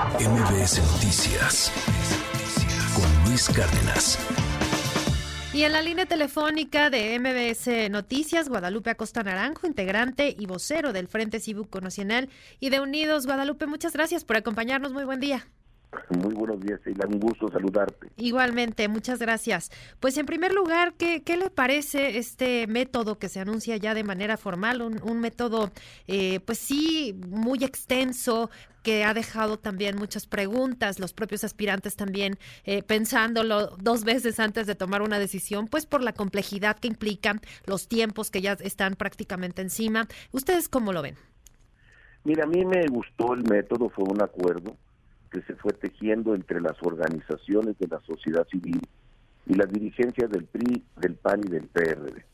MBS Noticias con Luis Cárdenas. Y en la línea telefónica de MBS Noticias, Guadalupe Acosta Naranjo, integrante y vocero del Frente Cívico Nacional y de Unidos. Guadalupe, muchas gracias por acompañarnos. Muy buen día. Muy buenos días, Sheila. Un gusto saludarte. Igualmente, muchas gracias. Pues en primer lugar, ¿qué, qué le parece este método que se anuncia ya de manera formal? Un, método, eh, pues sí, muy extenso, que ha dejado también muchas preguntas, los propios aspirantes también eh, pensándolo dos veces antes de tomar una decisión, pues por la complejidad que implican los tiempos que ya están prácticamente encima. ¿Ustedes cómo lo ven? Mira, a mí me gustó el método, fue un acuerdo que se fue tejiendo entre las organizaciones de la sociedad civil y las dirigencias del PRI, del PAN y del PRD.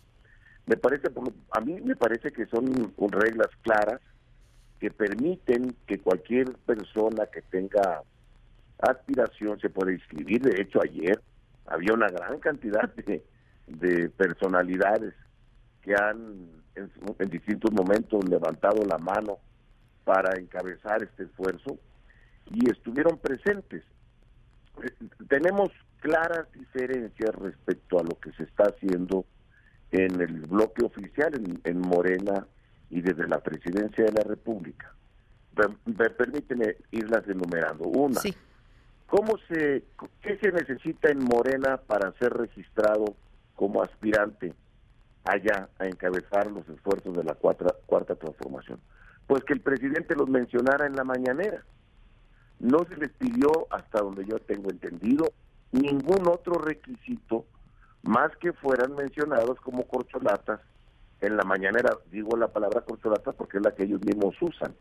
Me parece, a mí me parece que son reglas claras que permiten que cualquier persona que tenga aspiración se pueda inscribir. De hecho, ayer había una gran cantidad de, personalidades que han en distintos momentos levantado la mano para encabezar este esfuerzo y estuvieron presentes. Eh, tenemos claras diferencias respecto a lo que se está haciendo en el bloque oficial, en, Morena y desde la presidencia de la República. permíteme irlas enumerando. Una, ¿cómo se, ¿qué se necesita en Morena para ser registrado como aspirante allá a encabezar los esfuerzos de la cuarta transformación? Pues que el presidente los mencionara en la mañanera no se les pidió, hasta donde yo tengo entendido, ningún otro requisito más que fueran mencionados como corcholatas en la mañanera. Digo la palabra corcholata porque es la que ellos mismos usan.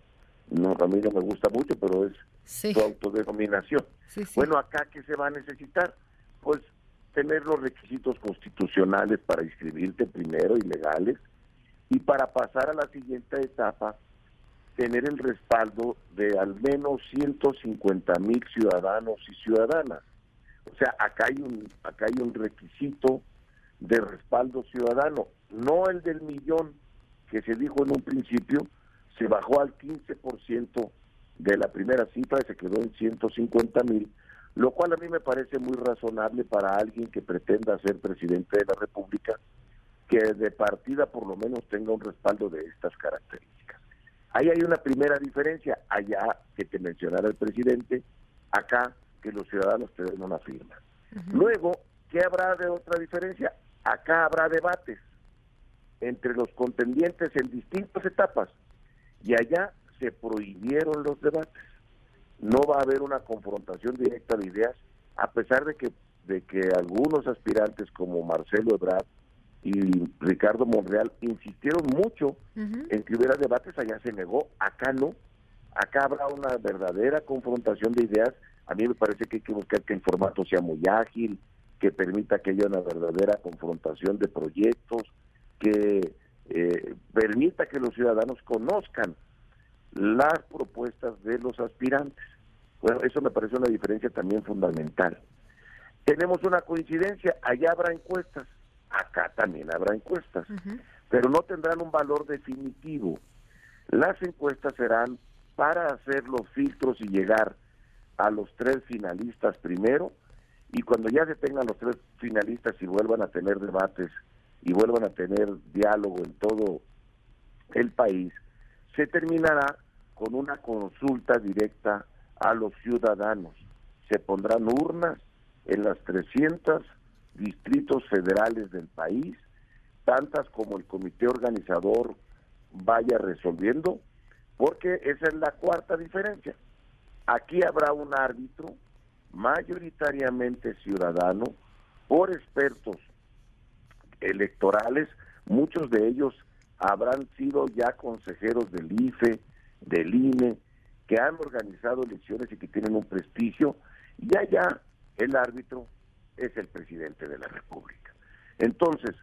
No, a mí no me gusta mucho, pero es su autodenominación. Bueno, acá, ¿qué se va a necesitar? Pues tener los requisitos constitucionales para inscribirte primero y legales y para pasar a la siguiente etapa tener el respaldo de al menos 150 mil ciudadanos y ciudadanas. O sea, acá hay un acá hay un requisito de respaldo ciudadano, no el del millón que se dijo en un principio, se bajó al 15% de la primera cifra y se quedó en 150 mil, lo cual a mí me parece muy razonable para alguien que pretenda ser presidente de la República, que de partida por lo menos tenga un respaldo de estas características. Ahí hay una primera diferencia, allá que te mencionara el presidente, acá que los ciudadanos te den una firma. Luego, ¿qué habrá de otra diferencia? Acá habrá debates entre los contendientes en distintas etapas y allá se prohibieron los debates. No va a haber una confrontación directa de ideas, a pesar de que, de que algunos aspirantes como Marcelo Ebrard y Ricardo Monreal insistieron mucho en que hubiera debates, allá se negó, acá no, acá habrá una verdadera confrontación de ideas, a mí me parece que hay que buscar que el formato sea muy ágil, que permita que haya una verdadera confrontación de proyectos, que eh, permita que los ciudadanos conozcan las propuestas de los aspirantes. Bueno, eso me parece una diferencia también fundamental. Tenemos una coincidencia, allá habrá encuestas, acá también habrá encuestas, pero no tendrán un valor definitivo. Las encuestas serán para hacer los filtros y llegar a los tres finalistas primero, y cuando ya se tengan los tres finalistas y vuelvan a tener debates y vuelvan a tener diálogo en todo el país, se terminará con una consulta directa a los ciudadanos. Se pondrán urnas en las 300 distritos federales del país, tantas como el comité organizador vaya resolviendo, porque esa es la cuarta diferencia. Aquí habrá un árbitro mayoritariamente ciudadano por expertos electorales, muchos de ellos habrán sido ya consejeros del IFE, del INE, que han organizado elecciones y que tienen un prestigio, y allá el árbitro es el presidente de la República. Entonces,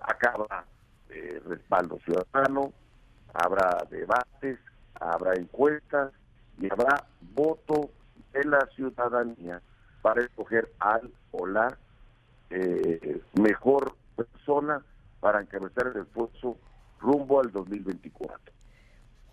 acaba eh, respaldo ciudadano, habrá debates, habrá encuestas y habrá voto de la ciudadanía para escoger al o la eh, mejor persona para encabezar el esfuerzo rumbo al 2024.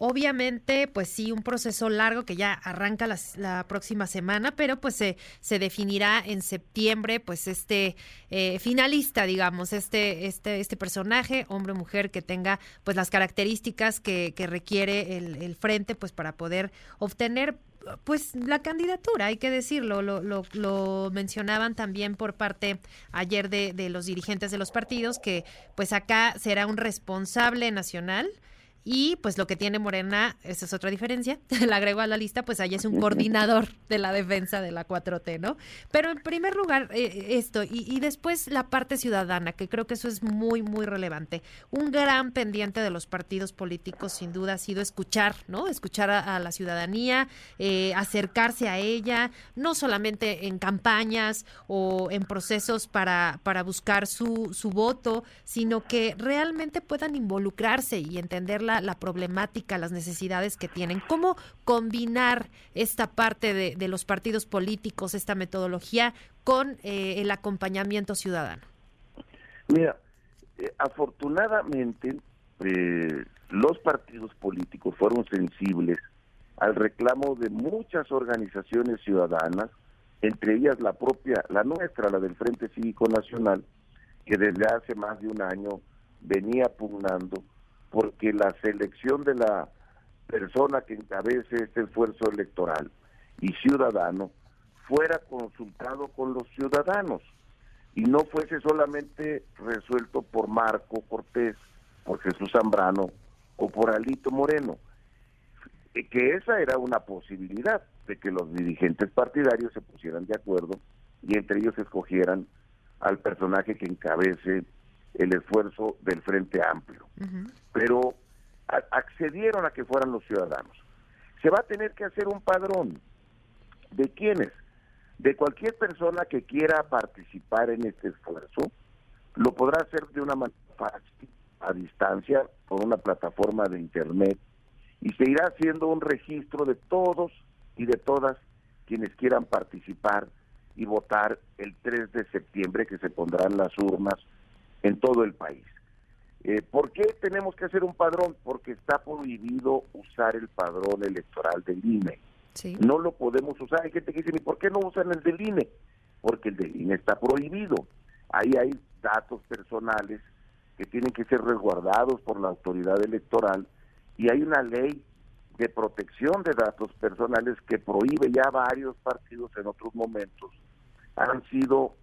Obviamente, pues sí, un proceso largo que ya arranca la, próxima semana, pero pues se, se definirá en septiembre, pues este eh, finalista, digamos, este, este, este personaje, hombre o mujer, que tenga pues las características que, requiere el, el frente, pues para poder obtener pues la candidatura, hay que decirlo, lo, lo, lo, mencionaban también por parte ayer de, de los dirigentes de los partidos, que pues acá será un responsable nacional y pues lo que tiene Morena, esa es otra diferencia, la agrego a la lista, pues ahí es un coordinador de la defensa de la 4T, ¿no? Pero en primer lugar, eh, esto, y, después la parte ciudadana, que creo que eso es muy, muy relevante. Un gran pendiente de los partidos políticos, sin duda, ha sido escuchar, ¿no? Escuchar a, la ciudadanía, eh, acercarse a ella, no solamente en campañas o en procesos para, para buscar su, su voto, sino que realmente puedan involucrarse y entenderla la, problemática, las necesidades que tienen. ¿Cómo combinar esta parte de, los partidos políticos, esta metodología, con eh, el acompañamiento ciudadano? Mira, eh, afortunadamente eh, los partidos políticos fueron sensibles al reclamo de muchas organizaciones ciudadanas, entre ellas la propia, la nuestra, la del Frente Cívico Nacional, que desde hace más de un año venía pugnando porque la selección de la persona que encabece este esfuerzo electoral y ciudadano fuera consultado con los ciudadanos y no fuese solamente resuelto por Marco Cortés, por Jesús Zambrano o por Alito Moreno, eh, que esa era una posibilidad de que los dirigentes partidarios se pusieran de acuerdo y entre ellos escogieran al personaje que encabece el esfuerzo del Frente Amplio. Pero accedieron a que fueran los ciudadanos. Se va a tener que hacer un padrón. ¿De quiénes? De cualquier persona que quiera participar en este esfuerzo, lo podrá hacer de una manera fácil, a distancia, por una plataforma de Internet, y se irá haciendo un registro de todos y de todas quienes quieran participar y votar el 3 de septiembre, que se pondrán las urnas en todo el país. Eh, ¿Por qué tenemos que hacer un padrón? Porque está prohibido usar el padrón electoral del INE. No lo podemos usar. Hay gente que dice, ¿y por qué no usan el del INE? Porque el del INE está prohibido. Ahí hay datos personales que tienen que ser resguardados por la autoridad electoral y hay una ley de protección de datos personales que prohíbe ya varios partidos en otros momentos han sido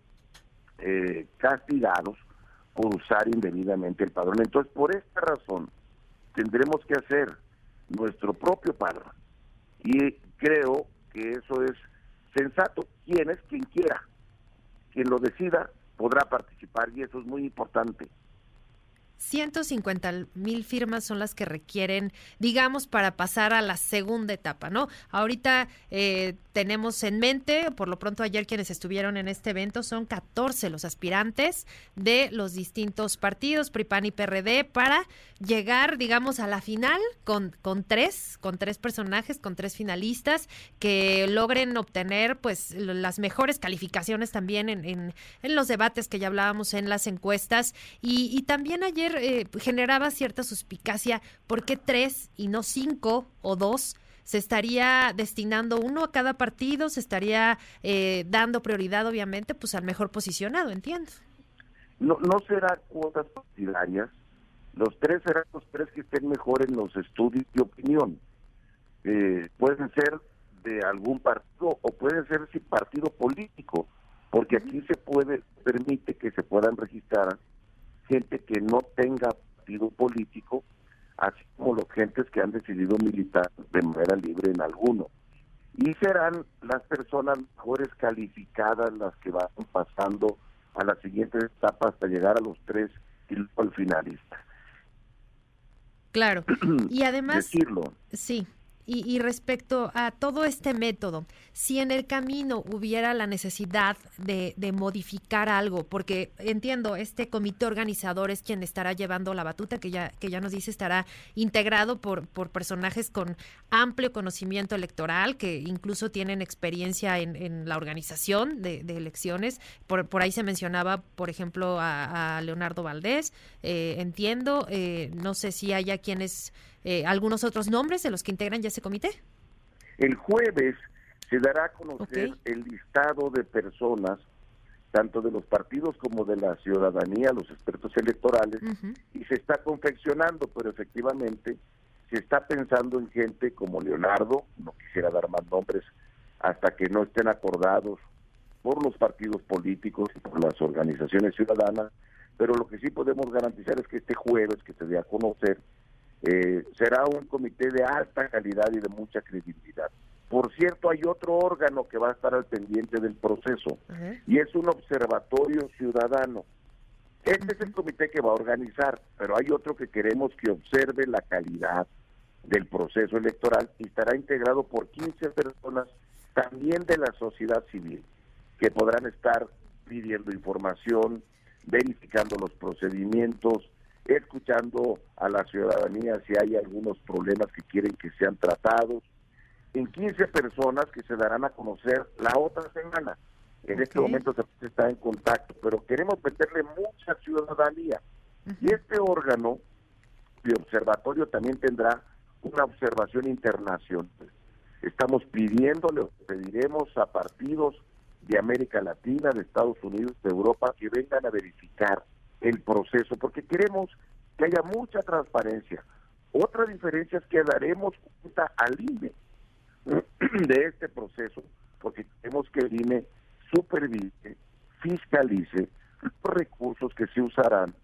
eh, castigados por usar indebidamente el padrón. Entonces, por esta razón, tendremos que hacer nuestro propio padrón. Y creo que eso es sensato. Quien es quien quiera, quien lo decida, podrá participar y eso es muy importante. 150 mil firmas son las que requieren, digamos, para pasar a la segunda etapa, ¿no? Ahorita eh, tenemos en mente, por lo pronto ayer quienes estuvieron en este evento son 14 los aspirantes de los distintos partidos, PRIPAN y PRD, para llegar, digamos, a la final con, con tres, con tres personajes, con tres finalistas que logren obtener, pues, las mejores calificaciones también en, en, en los debates que ya hablábamos en las encuestas. Y, y también ayer eh, generaba cierta suspicacia por qué tres y no cinco o dos se estaría destinando uno a cada partido, se estaría eh, dando prioridad, obviamente, pues al mejor posicionado, entiendo. No, no será cuotas partidarias, los tres serán los tres que estén mejor en los estudios de opinión. Eh, pueden ser de algún partido o pueden ser sin partido político, porque aquí se puede, permite que se puedan registrar gente que no tenga partido político, así como los gentes que han decidido militar de manera libre en alguno. Y serán las personas mejores calificadas las que van pasando a la siguiente etapa hasta llegar a los tres y al finalista. Claro. Y además... Decirlo. Sí. Y, respecto a todo este método, si en el camino hubiera la necesidad de, modificar algo, porque entiendo, este comité organizador es quien estará llevando la batuta, que ya, que ya nos dice estará integrado por, por personajes con amplio conocimiento electoral, que incluso tienen experiencia en, la organización de, elecciones. Por, por ahí se mencionaba, por ejemplo, a, Leonardo Valdés, eh, entiendo, eh, no sé si haya quienes eh, algunos otros nombres de los que integran ya ese comité. El jueves se dará a conocer el listado de personas, tanto de los partidos como de la ciudadanía, los expertos electorales, y se está confeccionando, pero efectivamente se está pensando en gente como Leonardo, no quisiera dar más nombres hasta que no estén acordados por los partidos políticos y por las organizaciones ciudadanas, pero lo que sí podemos garantizar es que este jueves que se dé a conocer eh, será un comité de alta calidad y de mucha credibilidad. Por cierto, hay otro órgano que va a estar al pendiente del proceso y es un observatorio ciudadano. Este es el comité que va a organizar, pero hay otro que queremos que observe la calidad del proceso electoral y estará integrado por 15 personas también de la sociedad civil que podrán estar pidiendo información, verificando los procedimientos, escuchando a la ciudadanía si hay algunos problemas que quieren que sean tratados. En 15 personas que se darán a conocer la otra semana. En este momento se está en contacto, pero queremos meterle mucha ciudadanía. Y este órgano de observatorio también tendrá una observación internacional. Estamos pidiéndole, pediremos a partidos de América Latina, de Estados Unidos, de Europa, que vengan a verificar el proceso, porque queremos que haya mucha transparencia. Otra diferencia es que daremos cuenta al INE de este proceso, porque queremos que el INE supervise, fiscalice los recursos que se usarán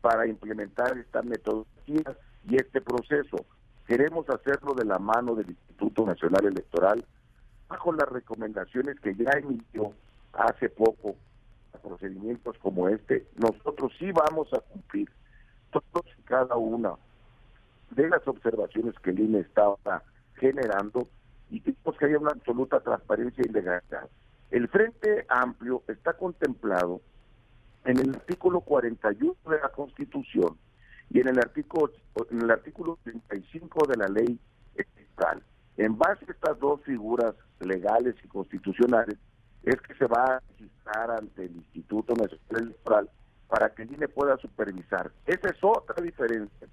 para implementar esta metodología y este proceso. Queremos hacerlo de la mano del Instituto Nacional Electoral, bajo las recomendaciones que ya emitió hace poco procedimientos como este, nosotros sí vamos a cumplir todos y cada una de las observaciones que el INE estaba generando y queremos que haya una absoluta transparencia y legalidad. El Frente Amplio está contemplado en el artículo 41 de la Constitución y en el artículo en el artículo 35 de la ley electoral. En base a estas dos figuras legales y constitucionales, es que se va a ante el Instituto Nacional Electoral para que el INE pueda supervisar. Esa es otra diferencia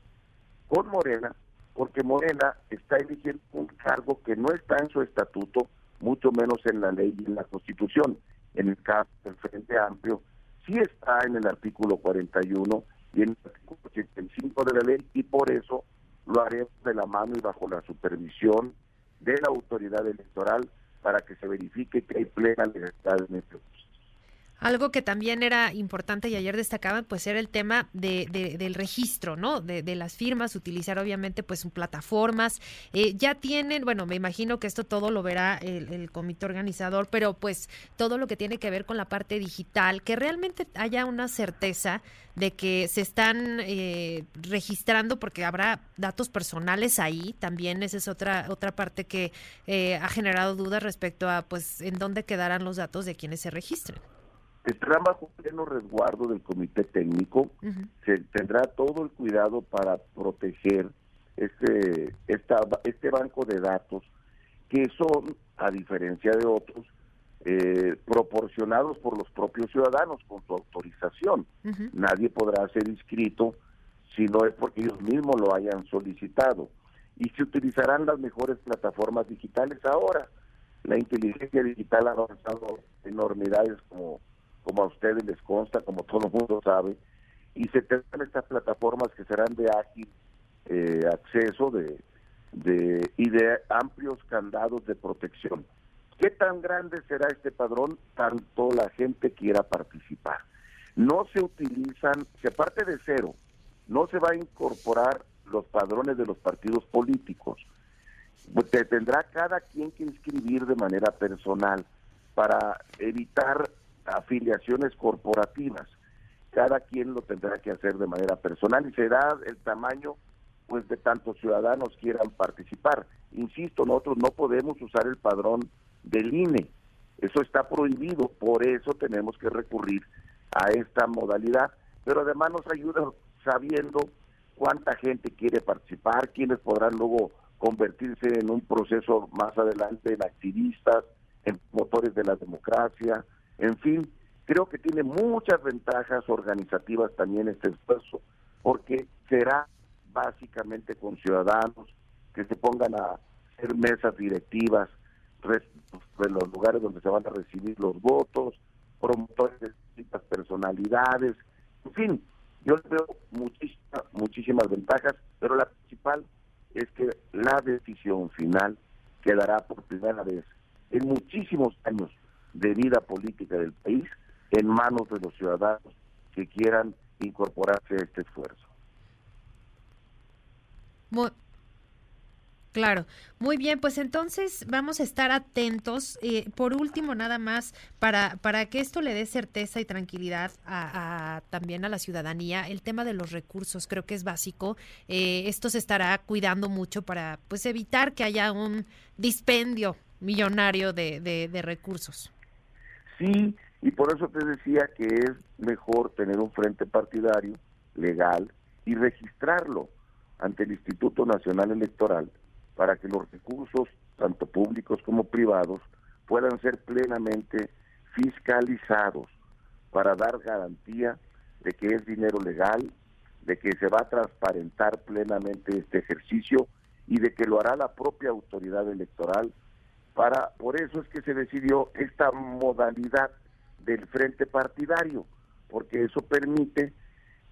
con Morena, porque Morena está eligiendo un cargo que no está en su estatuto, mucho menos en la ley y en la Constitución. En el caso del Frente Amplio, sí está en el artículo 41 y en el artículo 85 de la ley, y por eso lo haremos de la mano y bajo la supervisión de la autoridad electoral para que se verifique que hay plena libertad en este algo que también era importante y ayer destacaban, pues era el tema de, del registro, ¿no? De, las firmas, utilizar obviamente pues plataformas. Eh, ya tienen, bueno, me imagino que esto todo lo verá el, comité organizador, pero pues todo lo que tiene que ver con la parte digital, que realmente haya una certeza de que se están eh, registrando porque habrá datos personales ahí. También esa es otra otra parte que eh, ha generado dudas respecto a pues en dónde quedarán los datos de quienes se registren estará bajo pleno resguardo del comité técnico, se tendrá todo el cuidado para proteger este, esta, este banco de datos que son, a diferencia de otros, eh, proporcionados por los propios ciudadanos con su autorización. Nadie podrá ser inscrito si no es porque ellos mismos lo hayan solicitado. Y se utilizarán las mejores plataformas digitales ahora. La inteligencia digital ha avanzado enormidades como como a ustedes les consta, como todo el mundo sabe, y se tendrán estas plataformas que serán de ágil eh, acceso de, de, y de amplios candados de protección. ¿Qué tan grande será este padrón? Tanto la gente quiera participar. No se utilizan, se parte de cero, no se va a incorporar los padrones de los partidos políticos. Te tendrá cada quien que inscribir de manera personal para evitar afiliaciones corporativas. Cada quien lo tendrá que hacer de manera personal y será el tamaño pues de tantos ciudadanos quieran participar. Insisto, nosotros no podemos usar el padrón del INE. Eso está prohibido, por eso tenemos que recurrir a esta modalidad. Pero además nos ayuda sabiendo cuánta gente quiere participar, quiénes podrán luego convertirse en un proceso más adelante en activistas, en motores de la democracia, en fin, creo que tiene muchas ventajas organizativas también este esfuerzo, porque será básicamente con ciudadanos que se pongan a hacer mesas directivas de los lugares donde se van a recibir los votos, promotores de distintas personalidades, en fin, yo veo muchísimas, muchísimas ventajas, pero la principal es que la decisión final quedará por primera vez en muchísimos años de vida política del país en manos de los ciudadanos que quieran incorporarse a este esfuerzo. Claro, muy bien, pues entonces vamos a estar atentos. Eh, por último, nada más, para, para que esto le dé certeza y tranquilidad a, también a la ciudadanía, el tema de los recursos creo que es básico. Eh, esto se estará cuidando mucho para pues evitar que haya un dispendio millonario de, de recursos. Sí, y por eso te decía que es mejor tener un frente partidario legal y registrarlo ante el Instituto Nacional Electoral para que los recursos, tanto públicos como privados, puedan ser plenamente fiscalizados para dar garantía de que es dinero legal, de que se va a transparentar plenamente este ejercicio y de que lo hará la propia autoridad electoral. Para, por eso es que se decidió esta modalidad del frente partidario, porque eso permite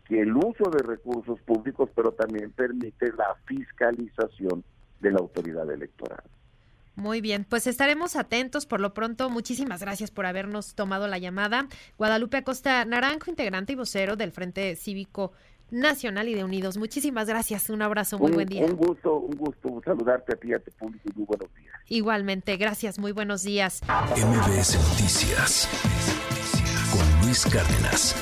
que el uso de recursos públicos, pero también permite la fiscalización de la autoridad electoral. Muy bien, pues estaremos atentos. Por lo pronto, muchísimas gracias por habernos tomado la llamada. Guadalupe Acosta Naranjo, integrante y vocero del Frente Cívico Nacional y de Unidos. Muchísimas gracias. Un abrazo, muy buen día. Un gusto, un gusto saludarte a ti a tu público y muy buenos días. Igualmente, gracias, muy buenos días. MBS Noticias con Luis Cárdenas.